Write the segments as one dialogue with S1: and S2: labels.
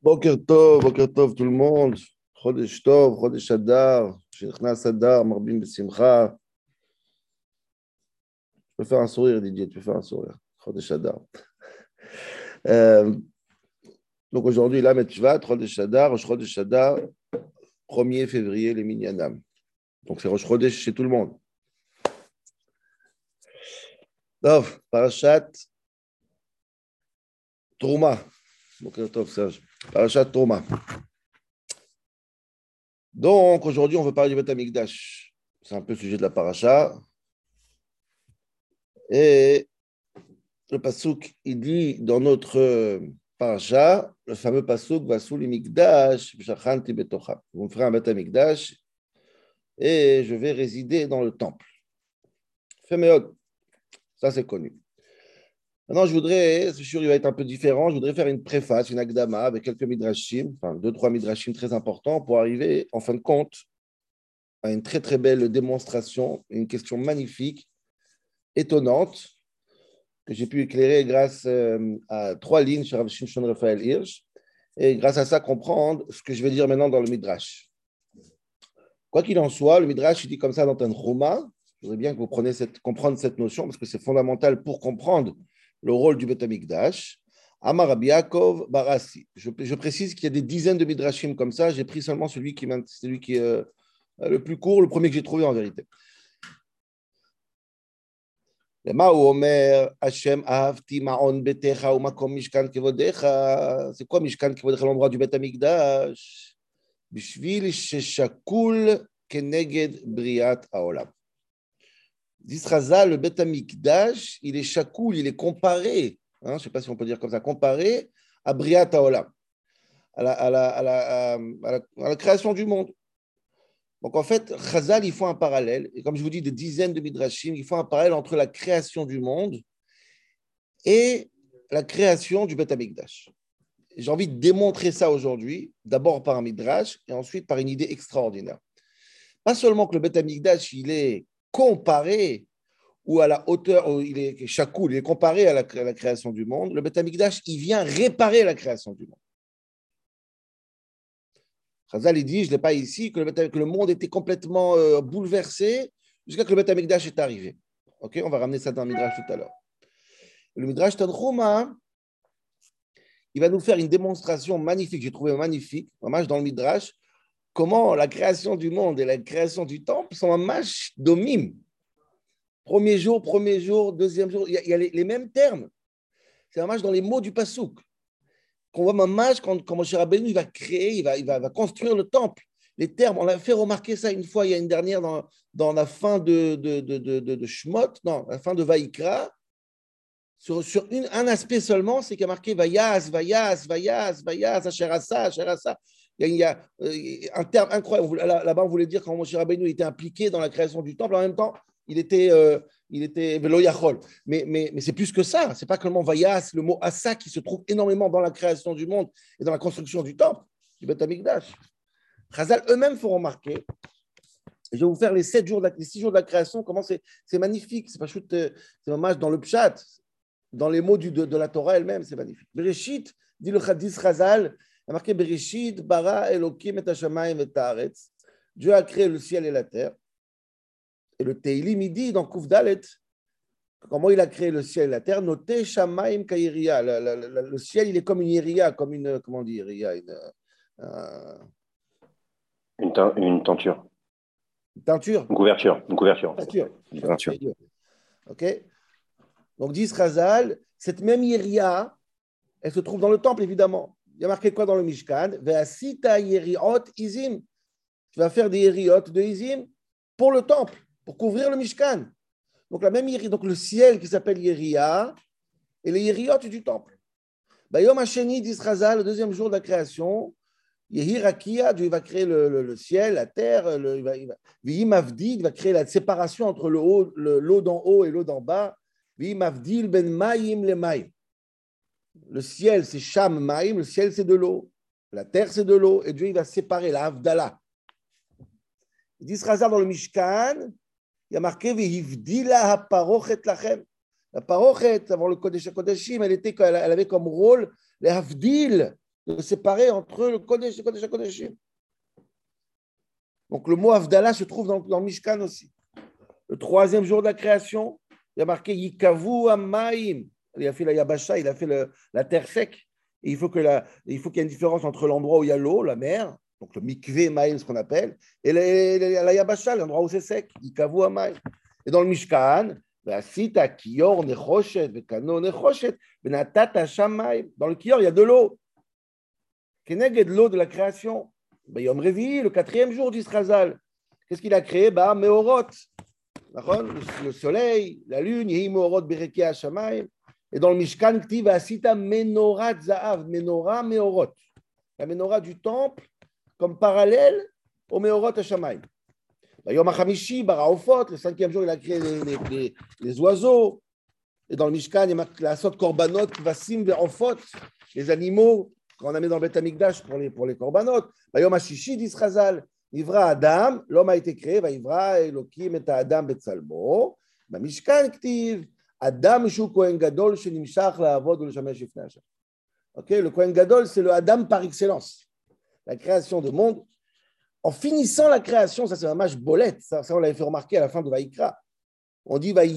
S1: Boker Tov, Boker Tov tout le monde, Chodesh Tov, Chodesh Adar, Shirchnas Adar, Marbim Besimcha. Tu peux faire un sourire, Didier, tu peux faire un sourire. Chodesh Adar. Euh, donc aujourd'hui, là, Metchvat, Chodesh Adar, Chodesh Adar, 1er février, les Minyanam. Donc c'est Rosh Chodesh chez tout le monde. Tov, Parashat, Trouma. Boker Tov, Serge. Parashat Toma. Donc, aujourd'hui, on veut parler du Beth Amikdash. C'est un peu le sujet de la paracha. Et le Pasuk, il dit dans notre paracha, le fameux Pasuk, Vasul Mikdash, Shachanti Betocha. Vous me ferez un Beth Amikdash et je vais résider dans le temple. Féméod. Ça, c'est connu. Maintenant, je voudrais, c'est sûr, il va être un peu différent, je voudrais faire une préface, une agdama avec quelques midrashim, enfin deux, trois midrashim très importants pour arriver, en fin de compte, à une très, très belle démonstration, une question magnifique, étonnante, que j'ai pu éclairer grâce euh, à trois lignes sur Rav Shimshon Raphaël Hirsch, et grâce à ça comprendre ce que je vais dire maintenant dans le midrash. Quoi qu'il en soit, le midrash, il dit comme ça dans un Choma, je voudrais bien que vous preniez cette, comprendre cette notion, parce que c'est fondamental pour comprendre le rôle du Betamikdash. Amar Yaakov Barassi. Je, précise qu'il y a des dizaines de midrashim comme ça. J'ai pris seulement celui qui, est euh, euh, le plus court, le premier que j'ai trouvé en vérité. C'est quoi Mishkan Kevodecha, l'endroit du Betamikdash Bishvil Sheshakul Keneged Briat Haolam. Disraza, le Bet Amikdash, il est chakoul, il est comparé, hein, je ne sais pas si on peut dire comme ça, comparé à Briat Haolam, à la, création du monde. Donc en fait, Chazal, il faut un parallèle, et comme je vous dis, des dizaines de midrashim, il faut un parallèle entre la création du monde et la création du Bet Amikdash. J'ai envie de démontrer ça aujourd'hui, d'abord par un midrash et ensuite par une idée extraordinaire. Pas seulement que le Bet Amikdash, il est comparé ou à la hauteur, où il est il est comparé à la, création du monde, le Beth Amikdash, il vient réparer la création du monde. Chazal, il dit, je ne l'ai pas ici, que le, monde était complètement euh, bouleversé jusqu'à que le Beth Amikdash est arrivé. Ok, on va ramener ça dans le Midrash tout à l'heure. Le Midrash Tanchuma, il va nous faire une démonstration magnifique, j'ai trouvé magnifique, hommage dans le Midrash, comment la création du monde et la création du temple sont un match domime. Premier jour, premier jour, deuxième jour, il y a, a les, mêmes termes. C'est un match dans les mots du Passouk. Qu'on voit un match quand, quand Moshe Rabbeinu il va créer, il va, il, va, va construire le temple. Les termes, on l'a fait remarquer ça une fois, il y a une dernière dans, dans la fin de, de, de, de, non, la fin de Vaïkra. Sur, sur une, un aspect seulement, c'est qu'il y a marqué Vayas, Vayas, Vayas, Vayas, Asherasa, Asherasa. Il y a, a un terme incroyable. Là-bas, on voulait dire quand Moshe Rabbeinu était impliqué dans la création du temple, en même temps, il était, euh, il était Mais, mais, mais c'est plus que ça. C'est pas seulement Vayas, le mot Asa qui se trouve énormément dans la création du monde et dans la construction du temple, du Beth Amikdash. Chazal eux-mêmes font remarquer. Je vais vous faire les sept jours, les six jours de la création. Comment c'est, magnifique. C'est pas chute, c'est hommage dans le pshat, dans les mots de, la Torah elle-même, c'est magnifique. Bereshit, dit le Hadith Chazal, il a marqué Bereshit, bara Elokim et Hashamayim et Taaretz. Dieu a créé le ciel et la terre. Et le Teilim, il dit dans Kouf Dalet, comment il a créé le ciel et la terre, notez Shamaim Kairia. Le, ciel, il est comme une iria, comme une, comment dire, iria, une, euh,
S2: une, te, une tenture.
S1: Une teinture
S2: Une couverture. Une couverture.
S1: Une couverture. Ok Donc, dit Razal, cette même iria, elle se trouve dans le temple, évidemment. Il y a marqué quoi dans le Mishkan? Izim. Tu vas faire des yeriot de izim pour le temple pour couvrir le Mishkan. Donc, la même donc le ciel qui s'appelle Yeria et les Yeriot du temple. Bayom le deuxième jour de la création, Yehirakia, va créer le, ciel, la terre, il va, créer la séparation entre le haut, l'eau d'en haut et l'eau d'en bas. Vimavdil ben Maïm le Maïm. Le ciel, c'est Sham Maïm, le ciel, c'est de l'eau. La terre, c'est de l'eau. Et Dieu, il va séparer la Havdalah. D'Israza dans le Mishkan, il y a marqué Vihivdila haparochet lachem. La parochet, avant le Kodesh Kodeshim, elle, était, elle avait comme rôle les havdil, de séparer entre le Kodesh et le Kodesh. Donc le mot Avdallah se trouve dans, dans le Mishkan aussi. Le troisième jour de la création, il y a marqué Yikavu Amaim. Il a fait la Yabasha, il a fait la terre sec. Il faut qu'il y ait une différence entre l'endroit où il y a l'eau, la mer, donc le mikvé Maïm, ce qu'on appelle, et la, Yabasha, l'endroit où c'est sec. Yikavu Amaim. Et dans le Mishkan. Dans le Kior, il y a de l'eau. Keneged l'eau de la création. Ben, Yom Revi, le quatrième jour d'Israzal. Qu'est-ce qu'il a créé? Bah, Meorot. Le le soleil, la lune, Yehi Meorot Bereke Hashamayim. Et dans le Mishkan, Ktiv Asita Menorat Zahav, Menorah Meorot. La menorah du temple comme parallèle au Meorot Hashamayim. Yom HaChamishi, Baraofot, le cinquième jour, il a créé les, les- les- les oiseaux. Et dans le Mishkan, il y a la sorte korbanot, vasim, verofot, les animaux qu'on a mis dans le Beth Amikdash pour les, pour les korbanot. Bayom Hashishi d'Israzal, Ivra Adam, l'homme a été créé, Vaivra Elohim et Adam Betsalmo. Mishkan Ktiv, Adam Shu Kohen Gadol, Shenimshach Laavod Ulshamesh Ifnei Hashem. Ok, le Kohen Gadol, c'est le Adam par excellence. La création du monde. En finissant la création, ça c'est un match bolette, ça, ça on l'avait fait remarquer à la fin de Vaïkra. On dit Tzevaam,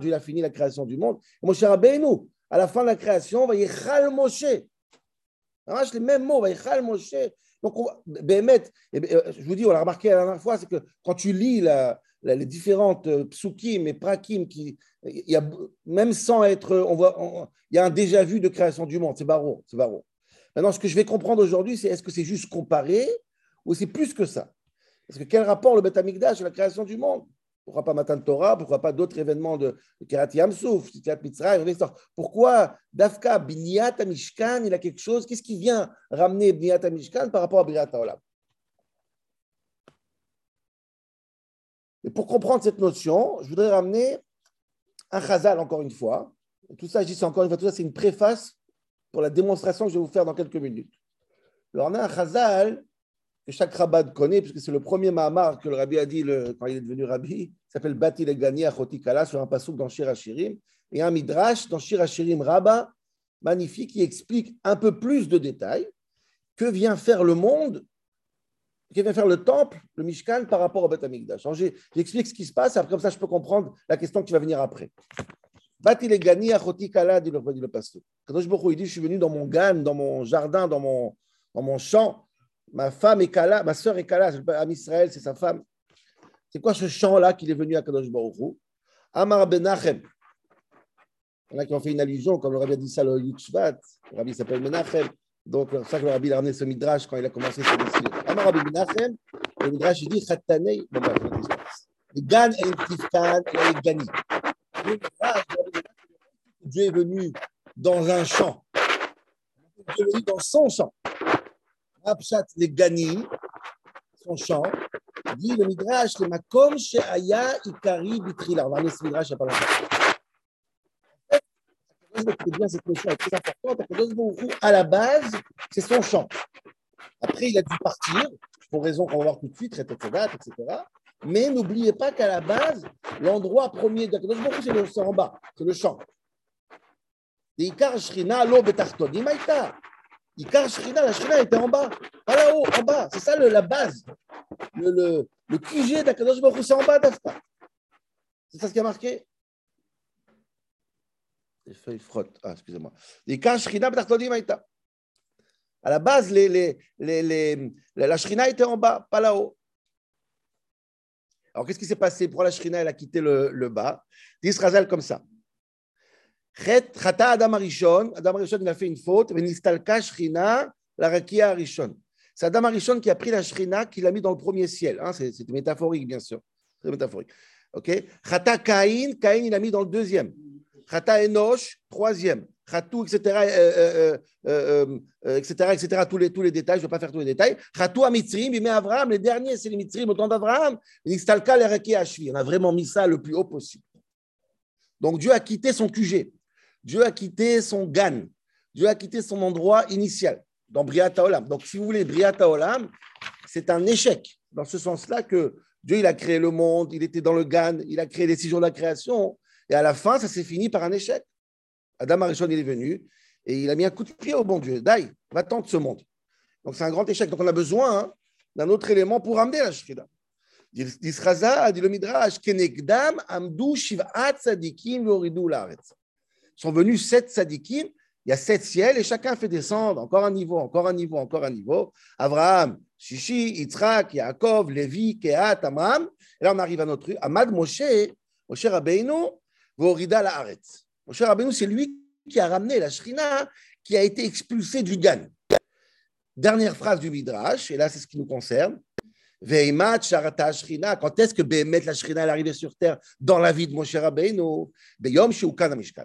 S1: Dieu a fini la création du monde. Et Moshe Rabbeinu, à la fin de la création, Vaïchal Moshe. Les mêmes mots, Vaïchal Moshe. Donc, on va- euh, je vous dis, on l'a remarqué la dernière fois, c'est que quand tu lis la- les différentes euh, psukim et prakim, qui, il y a, même sans être, on voit, il y a un déjà vu de création du monde, c'est Baron, c'est. Maintenant, ce que je vais comprendre aujourd'hui, c'est est-ce que c'est juste comparé ou c'est plus que ça? Parce que quel rapport le Beth Amikdash à la création du monde? Pourquoi pas Matan Torah? Pourquoi pas d'autres événements de, de Kirat Yamsouf. Pourquoi Dafka, Binyat Mishkan, il a quelque chose Qu'est-ce qui vient ramener Binyat Mishkan par rapport à Briat Olam Et pour comprendre cette notion, je voudrais ramener un chazal encore une fois. Tout ça, je dis encore une fois, tout ça, c'est une préface pour la démonstration que je vais vous faire dans quelques minutes. Alors, on a un chazal que chaque rabbin connaît, puisque c'est le premier Mahamar que le rabbi a dit le- quand il est devenu rabbi. S'appelle Bati Legani Achoti Kala sur un pasouk dans Shir Hashirim. Et un midrash dans Shir Hashirim Rabba, magnifique, qui explique un peu plus de détails que vient faire le monde, que vient faire le temple, le Mishkan, par rapport au Beth Amikdash. J'explique ce qui se passe, après comme ça je peux comprendre la question qui va venir après. Bati Legani Achoti Kala, dit le, pasouk. Kadosh il dit, je suis venu dans mon gan, dans mon jardin, dans mon, dans mon champ. Ma femme est Kala, ma sœur est Kala, c'est pas Am Israël, c'est sa femme. C'est quoi ce champ-là qu'il est venu à Kadosh Amar Benachem. Il y en a qui ont fait une allusion, comme le rabbi a dit ça le Yutshvat. Le rabbi s'appelle Menachem. Donc, c'est ça que le rabbi a ramené ce midrash quand il a commencé Rabbi Menachem, le midrash il dit Khatanei. Bon, bah, Les Gan et Tifkan et Gani. Dieu est venu dans un champ. Dieu est venu dans son champ. Rapshat les Gani, son champ, dit le Midrash, le Makom Sheaya Ikari Bitrila. On va ramener ce Midrash il n'y a pas longtemps. Bien, cette notion est très importante. Akadosh Baruch À la base, c'est son champ. Après, il a dû partir, pour raison qu'on va voir tout de suite, etc. etc. Mais n'oubliez pas qu'à la base, l'endroit premier d'Akadosh Baruch c'est le- en bas, c'est le champ. Et Ikar Shrina Lo Betartonim Aïta. Ikar Shrina, la Shrina était en bas, pas là-haut, en bas. C'est ça le- la base. Le, le, le QG d'Akadosh Baruch c'est en bas d'Afka. C'est ça ce qui a marqué? Les feuilles frottent. Ah, excusez-moi. Aïta. À la base, les, les, les, la la Shrina était en bas, pas là-haut. Alors, qu'est-ce qui s'est passé? Pourquoi la Shrina, elle a quitté le, bas? D'Israël comme ça. Chata Adam Arishon, Adam Arishon, il a fait une faute, Venistalka Shrina, la Rakia Arishon. C'est Adam Arishon qui a pris la Shrina, qui l'a mis dans le premier ciel. hein, c'est métaphorique, bien sûr. Très métaphorique. Ok? Chata Caïn, Caïn, il a mis dans le deuxième. Chata Enoch, troisième. Chatou, etc., etc., etc., tous les, tous les détails, je ne vais pas faire tous les détails. Chatou à Mitzrim, il met Abraham, les derniers, c'est les Mitzrim au temps d'Abraham. On a vraiment mis ça le plus haut possible. Donc Dieu a quitté son QG. Dieu a quitté son GAN. Dieu a quitté son endroit initial dans Briat Olam. Donc, si vous voulez, Briat Olam, c'est un échec, dans ce sens-là que Dieu, il a créé le monde, il était dans le GAN, il a créé les six jours de la création, et à la fin, ça s'est fini par un échec. Adam Arishon, il est venu, Et il a mis un coup de pied au bon Dieu. Dai, va-t'en ce monde. Donc c'est un grand échec. Donc on a besoin hein, d'un autre élément pour amener la Shrina. Disraza dit le Midrash, Kenegdam amdu shiv'at sadikim yoridu laaretz. Sont venus sept sadikim, il y a sept ciels et chacun fait descendre encore un niveau, encore un niveau, encore un niveau. Abraham, Shishi, Yitzhak, Yaakov, Lévi, Kehat, Amram. Et là on arrive à notre Amad Moshe, Moshe Rabbeinu, Vorida laaretz. Moshe Rabbeinu, c'est lui qui a ramené la Shrina qui a été expulsée du Gan. Dernière phrase du Midrash, et là c'est ce qui nous concerne. Veimat Sharata Shrina. Quand est-ce que Behemet la Shrina est arrivée sur terre dans la vie de Moshe Rabbeinu? Beyom Sheukan Mishkan.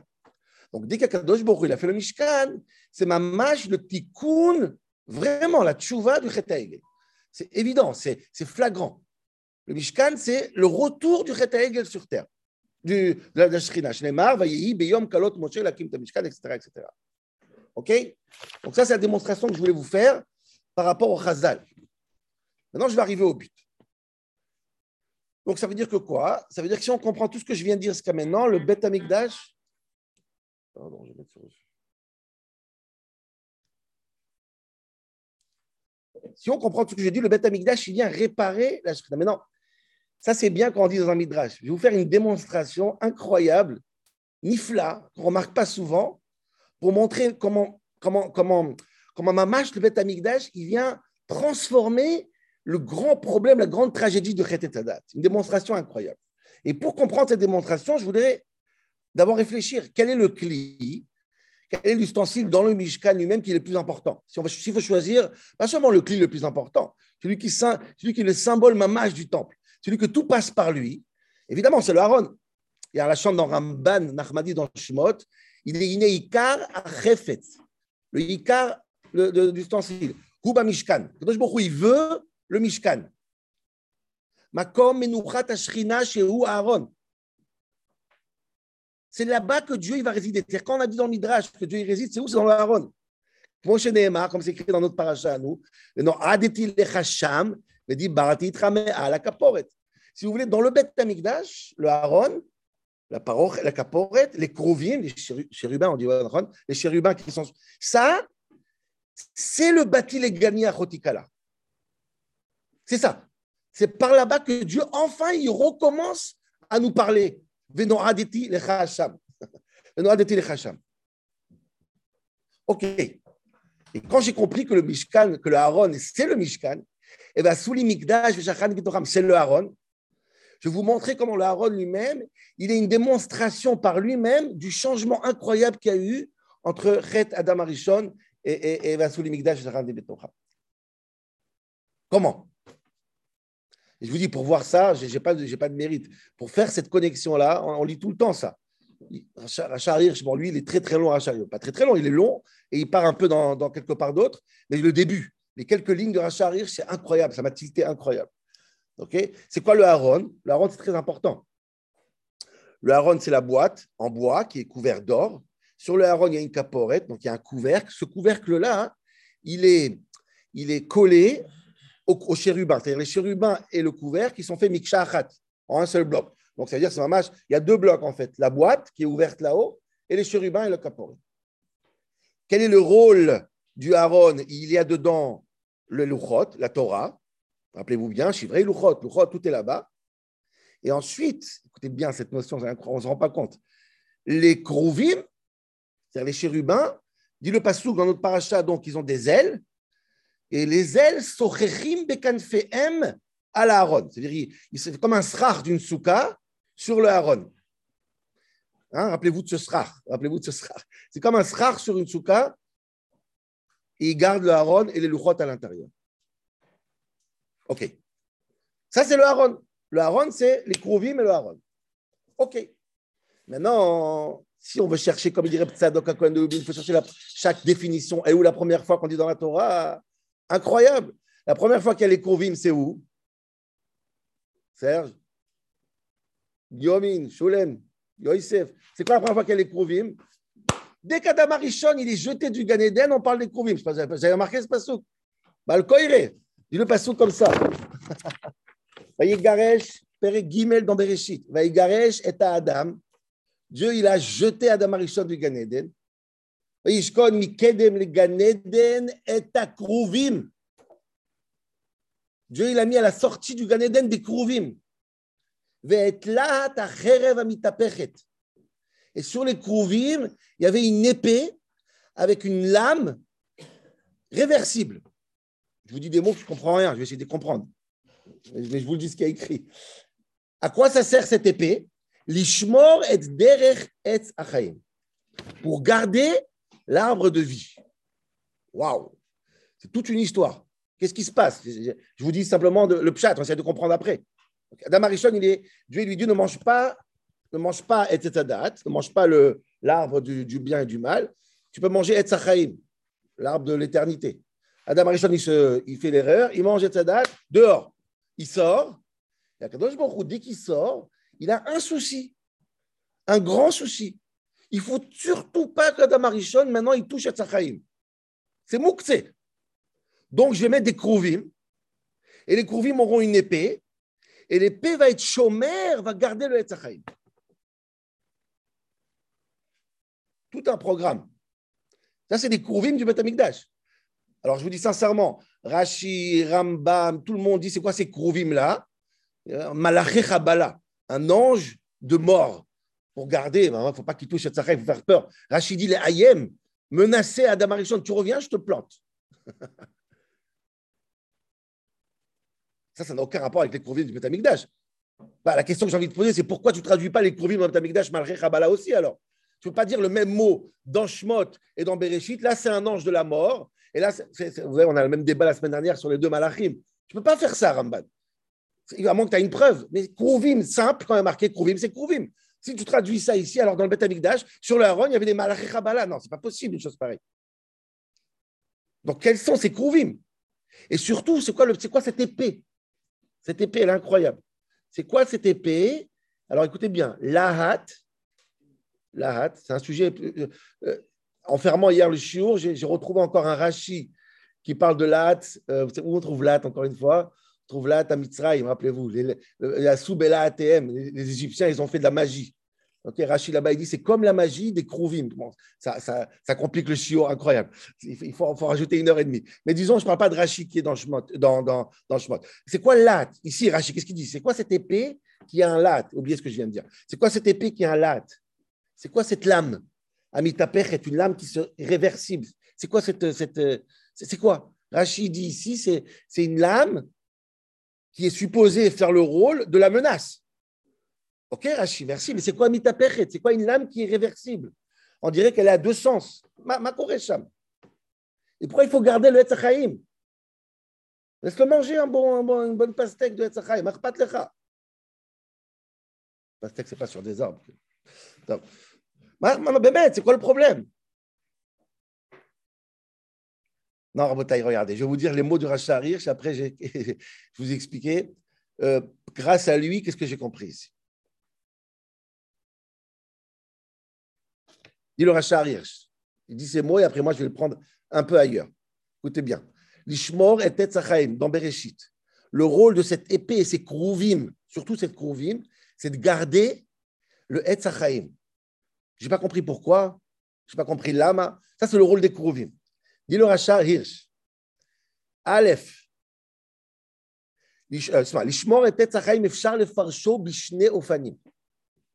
S1: Donc dès qu'Akadosh Baruch il a fait le Mishkan, c'est mamash le tikkun, vraiment la tchouva du Chet C'est évident, c'est flagrant. Le Mishkan, c'est le retour du Chet sur terre, du, de la, Shrina. Shneimar, Vayehi, Beyom Kalot Moshe, Lakim Mishkan, etc., etc. OK? Donc ça, c'est la démonstration que je voulais vous faire par rapport au Chazal. Maintenant, je vais arriver au but. Donc, ça veut dire que quoi? Ça veut dire que si on comprend tout ce que je viens de dire jusqu'à maintenant, le Bet Amikdash. Pardon, je vais mettre sur Si on comprend tout ce que j'ai dit, le Bet Amikdash, il vient réparer la Shrina. Maintenant, ça, c'est bien quand on dit dans un Midrash. Je vais vous faire une démonstration incroyable, nifla, qu'on ne remarque pas souvent, pour montrer comment, comment, comment, comment Mamash, le Bet Amikdash, il vient transformer le grand problème, la grande tragédie de Chet. Une démonstration incroyable. Et pour comprendre cette démonstration, je voudrais d'abord réfléchir quel est le cli, quel est l'ustensile dans le Mishkan lui-même qui est le plus important? Si s'il faut choisir, pas seulement le cli le plus important, celui qui, celui qui est le symbole mamage du temple, celui que tout passe par lui, évidemment, c'est le Aaron. Il y a la chante dans Ramban, Nachmadi dans Shemot, il est iné Ikar à Chefet, le Ikar l'ustensile. Kuba Mishkan. il veut le Mishkan. Makom Menuchat Ashrina chez Aaron. C'est là-bas que Dieu il va résider. C'est quand on a dit dans le Midrash que Dieu il réside, c'est où? C'est dans le Aaron. Comme c'est écrit dans notre paracha à nous, le nom Adeti Lechasham, le dit à la Kaporet. Si vous voulez, dans le Bet Tamikdash, le Aaron, la paroche, la Kaporet, les Krovim, les chérubins, on dit les chérubins qui sont. Ça, c'est le bâti les Gani Chotikala. C'est ça. C'est par là-bas que Dieu, enfin, il recommence à nous parler. adeti Ok. Et quand j'ai compris que le Mishkan, que le Aaron, c'est le Mishkan, et bien, sous l'imigdash, c'est le Aaron. Je vais vous montrer comment le Aaron lui-même, il est une démonstration par lui-même du changement incroyable qu'il y a eu entre Chet Adam Arishon et, et, et Vasouli Migdash Comment? Je vous dis, pour voir ça, je n'ai pas, pas, de mérite. Pour faire cette connexion-là, on, lit tout le temps ça. Rachar bon, lui, il est très très long, Rachar Pas très très long, il est long et il part un peu dans, quelque part d'autre. Mais le début, les quelques lignes de Rachar Hirsch, c'est incroyable. Ça m'a tilté incroyable. Ok? C'est quoi le Haron? Le Haron, c'est très important. Le Haron, c'est la boîte en bois qui est couverte d'or. Sur le Haron, il y a une caporette, donc il y a un couvercle. Ce couvercle-là, il, est, il est collé aux, chérubins. C'est-à-dire les chérubins et le couvercle qui sont faits mikshahat, en un seul bloc. Donc, ça veut dire c'est un il y a deux blocs en fait. La boîte qui est ouverte là-haut et les chérubins et le caporet. Quel est le rôle du Aaron Il y a dedans le Luchot, la Torah. Rappelez-vous bien, Chivrei, Luchot, Luchot, tout est là-bas. Et ensuite, écoutez bien cette notion, on ne se rend pas compte. Les Krouvim, c'est-à-dire les chérubins, dit le Passouk dans notre paracha, donc ils ont des ailes, et les ailes sochechim bekanfehem à l'Aaron. C'est-à-dire, c'est comme un srach d'une souka sur le Aaron. Hein, rappelez-vous de ce srach. Rappelez-vous de ce. C'est comme un srach sur une souka et il garde le Aaron et les louchot à l'intérieur. OK. Ça, c'est le Aaron. Le Aaron, c'est les Krouvim et le Aaron. OK. Maintenant, si on veut chercher, comme il dirait Tzadok il faut chercher chaque définition. Et où la première fois qu'on dit dans la Torah? Incroyable. La première fois qu'il y a les Kourvim, c'est où? Serge? Yomin, Shulem, Yosef. C'est quoi la première fois qu'il y a les Kourvim Dès qu'Adam Arishon, il est jeté du Gan Eden, on parle des Krouvim. Vous avez remarqué ce passouk Balkoire, dis le passouk comme ça. Vaïgaresh, Père Gimel dans Bereshit. Vaïgaresh est à Adam. Dieu, il a jeté Adam Arishon du Gan Eden. Vaïshkon, Mikedem, le Gan Eden est à Krouvim. Dieu, il a mis à la sortie du Gan Eden des Krouvim. Ve'etlat, à Cherev, amitapechet. Et sur les Krouvim, il y avait une épée avec une lame réversible. Je vous dis des mots je ne comprends rien, je vais essayer de comprendre. Mais je vous le dis ce qu'il y a écrit. À quoi ça sert cette épée? L'ishmor et derech et achaim. Pour garder l'arbre de vie. Waouh C'est toute une histoire. Qu'est-ce qui se passe? Je vous dis simplement le pchat, on essaie de comprendre après. Adam Arishon, il est, Dieu lui dit ne mange pas, ne mange pas et ne mange pas l'arbre du, bien et du mal. Tu peux manger et l'arbre de l'éternité. Adam Arishon, il, il fait l'erreur, il mange et dehors. Il sort. Et Akadosh Baruch dès qu'il sort, il a un souci, un grand souci. Il faut surtout pas qu'Adam Arishon, maintenant, il touche Tzachaïm. C'est Moukse. Donc, je vais mettre des Krouvim. Et les Krouvim auront une épée. Et l'épée va être chômère, va garder le Etzachaïm. Tout un programme. Ça, c'est des Krouvim du Beth Alors, je vous dis sincèrement, Rashi, Rambam, tout le monde dit c'est quoi ces Krouvim-là Malaché Chabala, un ange de mort pour garder. Il ne faut pas qu'il touche à il faut faire peur. Rachid dit les Hayem, menacé Adam Arishon, tu reviens, je te plante. ça, ça n'a aucun rapport avec les Krouvim du Betamikdash. Bah, la question que j'ai envie de poser, c'est pourquoi tu ne traduis pas les Krouvim du Betamikdash malgré Chabala aussi alors? Tu ne peux pas dire le même mot dans Shmot et dans Bereshit. Là, c'est un ange de la mort. Et là, vous voyez, on a le même débat la semaine dernière sur les deux malachim. Tu ne peux pas faire ça, Ramban. À moins que tu aies une preuve. Mais Krouvim, simple, quand il y a marqué Krouvim, c'est Krouvim. Si tu traduis ça ici, alors dans le Beth Amikdash, sur le Haron, il y avait des Malachi Chabala. Non, c'est pas possible une chose pareille. Donc, quels sont ces Krouvim Et surtout, c'est quoi, quoi cette épée? Cette épée, elle est incroyable. C'est quoi cette épée? Alors, écoutez bien. Lahat, Lahat, c'est un sujet. Euh, euh, en fermant hier le chiour, j'ai retrouvé encore un Rashi qui parle de Lahat. Euh, où on trouve Lahat, encore une fois? Trouve là à Mitzrayim, rappelez-vous, la soube et la ATM, les, Égyptiens, ils ont fait de la magie. Ok, Rachid là-bas, il dit c'est comme la magie des Krouvim. ça, ça, complique le chiot, incroyable. Il faut, faut, rajouter une heure et demie. Mais disons, je ne parle pas de Rachid qui est dans Shemot. Dans, dans, C'est quoi lat Ici, Rachid, qu'est-ce qu'il dit? C'est quoi cette épée qui a un lat Oubliez ce que je viens de dire. C'est quoi cette épée qui a un lat C'est quoi cette lame? Amitapech est une lame qui est réversible. C'est quoi cette. cette c'est quoi? Rachid dit ici, c'est une lame qui est supposé faire le rôle de la menace. Ok, Rashi, merci, mais c'est quoi mitapechet C'est quoi une lame qui est réversible? On dirait qu'elle a deux sens. Ma, ma Et pourquoi il faut garder le Etzachaim Laisse-le manger un bon, un une bonne pastèque de Etzachaim. Marpat lecha. Pastèque, c'est pas sur des arbres. C'est quoi le problème? Non, Rabotai, regardez, je vais vous dire les mots du Racha Hirsch, après je vous expliquer. Euh, grâce à lui, qu'est-ce que j'ai compris ici? Dit le Racha Hirsch. Il dit ces mots et après moi je vais le prendre un peu ailleurs. Écoutez bien. L'Ishmor et Tetzachaim, dans Bereshit. Le rôle de cette épée et ses krouvim, surtout cette krouvim, c'est de garder le Etzachaim. Je n'ai pas compris pourquoi, je n'ai pas compris l'ama. Ça, c'est le rôle des Kouruvim. Dit le Racha Hirsch. Aleph. Euh, l'ishmor le.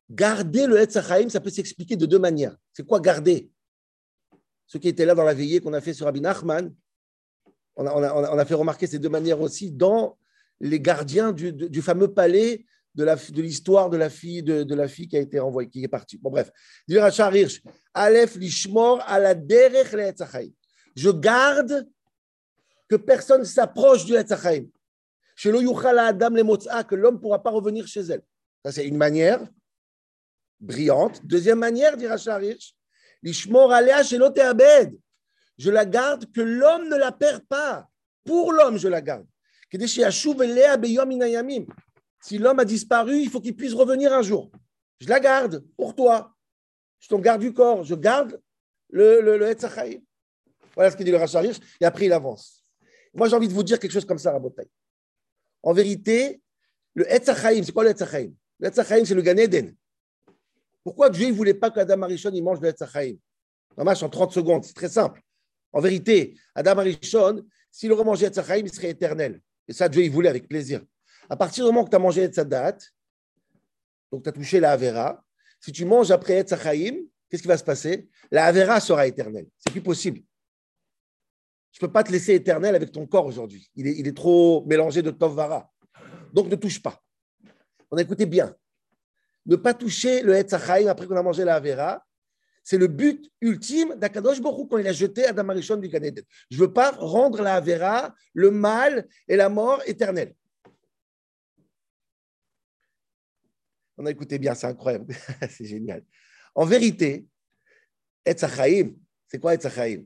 S1: Garder le Etzachaim, ça peut s'expliquer de deux manières. C'est quoi garder? Ce qui était là dans la veillée qu'on a fait sur Rabbi Nachman, on a, fait remarquer ces deux manières aussi dans les gardiens du fameux palais de l'histoire de, de, la fille de, de, la fille qui a été renvoyée, qui est partie. Bon, bref. Le lishmor le je garde que personne s'approche du Etzachaim. Chez Adam que l'homme ne pourra pas revenir chez elle. Ça, c'est une manière brillante. Deuxième manière, dira Sharish, l'ishmor abed. Je la garde que l'homme ne la perd pas. Pour l'homme, je la garde. Si l'homme a disparu, il faut qu'il puisse revenir un jour. Je la garde pour toi. Je t'en garde du corps. Je garde le, le, le voilà ce qu'il dit le Rachar et après il avance. Moi, j'ai envie de vous dire quelque chose comme ça, Rabotai. En vérité, le Etzachaim, c'est quoi le Etzachaim Le Etzachaim, c'est le Gan Eden. Pourquoi Dieu ne voulait pas qu'Adam Arishon il mange le Etzachaim en 30 secondes, c'est très simple. En vérité, Adam Arishon, s'il aurait mangé Etzachaim, il serait éternel. Et ça, Dieu, il voulait avec plaisir. À partir du moment que tu as mangé Etzadat, donc tu as touché la Avera, si tu manges après Etzachaim, qu'est-ce qui va se passer? La Avera sera éternelle. C'est plus possible. Je ne peux pas te laisser éternel avec ton corps aujourd'hui. Il est, il est, trop mélangé de Tovara. Donc ne touche pas. On a écouté bien. Ne pas toucher le Etzachaim après qu'on a mangé la Avera, c'est le but ultime d'Akadosh Borou quand il a jeté Adam Arishon du Gan Je ne veux pas rendre la Avera, le mal et la mort éternelle. On a écouté bien, c'est incroyable, c'est génial. En vérité, Etzachaim, c'est quoi Etzachaim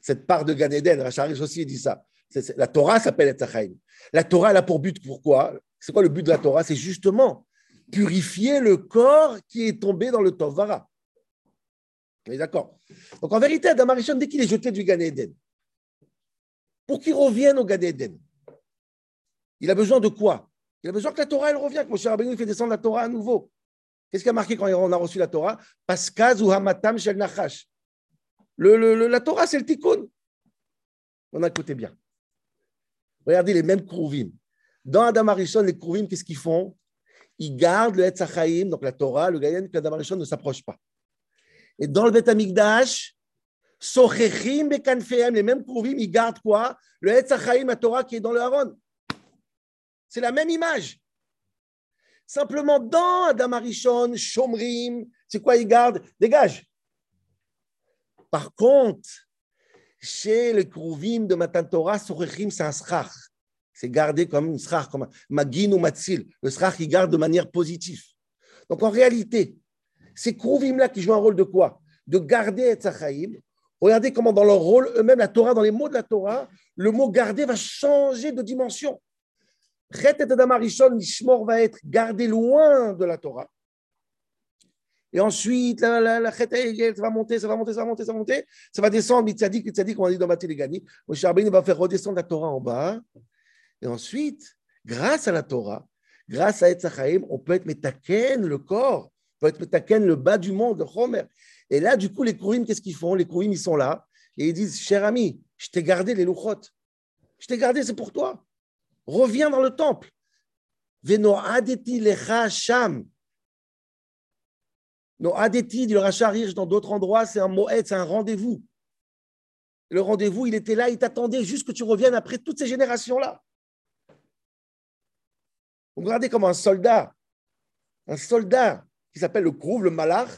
S1: Cette part de Gan Eden, Racharish aussi dit ça. La Torah s'appelle Etzachaim. La Torah, elle a pour but, pourquoi? C'est quoi le but de la Torah? C'est justement purifier le corps qui est tombé dans le Tovara. On d'accord? Donc en vérité, Adam Arishon, dès qu'il est jeté du Gan Eden, pour qu'il revienne au Gan Eden, il a besoin de quoi? Il a besoin que la Torah, elle revienne, que Moshe Rabbeinu fait descendre la Torah à nouveau. Qu'est-ce qui a marqué quand on a reçu la Torah? Paskaz ou Hamatam Shel Nachash. La Torah, c'est le tikkun. On a écouté bien. Regardez les mêmes Krouvim. Dans Adam Arishon, les Krouvim, qu'est-ce qu'ils font? Ils gardent le Etzachaim, donc la Torah, le Gayen, que Adam Arishon ne s'approche pas. Et dans le Beth Amikdash, Sochechim Bekanfehem, les mêmes Krouvim, ils gardent quoi? Le Etzachaim, la Torah qui est dans le Haron. C'est la même image. Simplement, dans Adam Arishon, Shomrim, c'est quoi ils gardent Dégage. Par contre, chez les Krouvim de Matan Torah, Sochechim, c'est un schach. C'est gardé comme un schach, comme magin ou matzil. Le schach, il garde de manière positive. Donc en réalité, ces Krouvim-là qui jouent un rôle de quoi? De garder Etzachaim. Regardez comment dans leur rôle, eux-mêmes, la Torah, dans les mots de la Torah, le mot garder va changer de dimension. Va être gardé loin de la Torah. Et ensuite, la, la, la va monter, ça va monter, ça va monter, ça va monter. Ça va descendre, Mitzadik, Mitzadik, on a dit dans. Moshe Rabbeinu va faire redescendre la Torah en bas. Et ensuite, grâce à la Torah, grâce à Etzachaim, on peut être métaken, le corps peut être taken le bas du monde, le. Et là, du coup, les Kourim, qu'est-ce qu'ils font? Les Kourim, ils sont là et ils disent Cher ami, je t'ai gardé les louchotes. Je t'ai gardé, c'est pour toi. Reviens dans le temple. Veno adeti lecha sham. No adeti, dit le Racharish, dans d'autres endroits, c'est un moed, c'est un rendez-vous. Le rendez-vous, il était là, il t'attendait juste que tu reviennes après toutes ces générations-là. Regardez comme un soldat, un soldat qui s'appelle le Krouv, le Malach.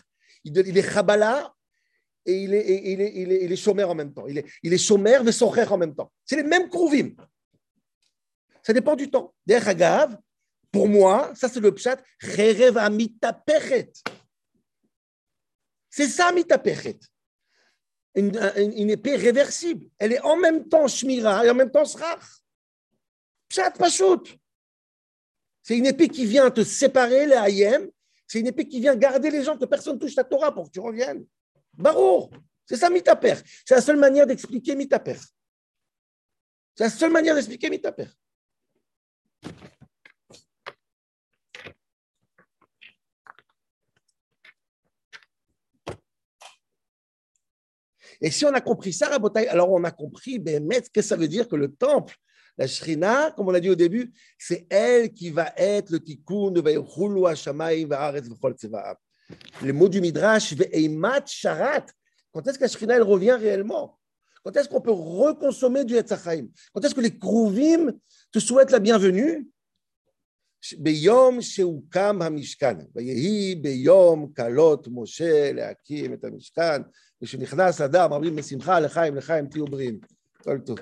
S1: Il, est Chabala et il est, il, est, il, est, en même temps. Il est, il est chômeur socher en même temps. C'est les mêmes Krouvim. Ça dépend du temps. D'ailleurs, Agav, pour moi, ça c'est le pshat. C'est ça amitapechet. Une, épée réversible. Elle est en même temps shmira et en même temps srach. Pshat pachout. C'est une épée qui vient te séparer, les ayem, c'est une épée qui vient garder les gens, que personne touche ta Torah pour que tu reviennes. Barour, c'est ça Mitaper. C'est la seule manière d'expliquer Mitaper. C'est la seule manière d'expliquer Mitaper. Et si on a compris ça, alors on a compris, ben, qu'est-ce que ça veut dire que le temple, la Shrina, comme on l'a dit au début, c'est elle qui va être le tikkun de Vaychulu Hashamayim Va'aretz V'chol Tzevaam. Le mot du Midrash, Ve'eimat Sharat. Quand est-ce que la Shrina, elle revient réellement? Quand est-ce qu'on peut reconsommer du Etzachaim Quand est-ce que les Krouvim te souhaitent la bienvenue? ביום שהוקם המשכן, ויהי ביום כלות משה להקים את המשכן, ושנכנס אדם, אומרים בשמחה לחיים לחיים תהיו בריאים. כל טוב.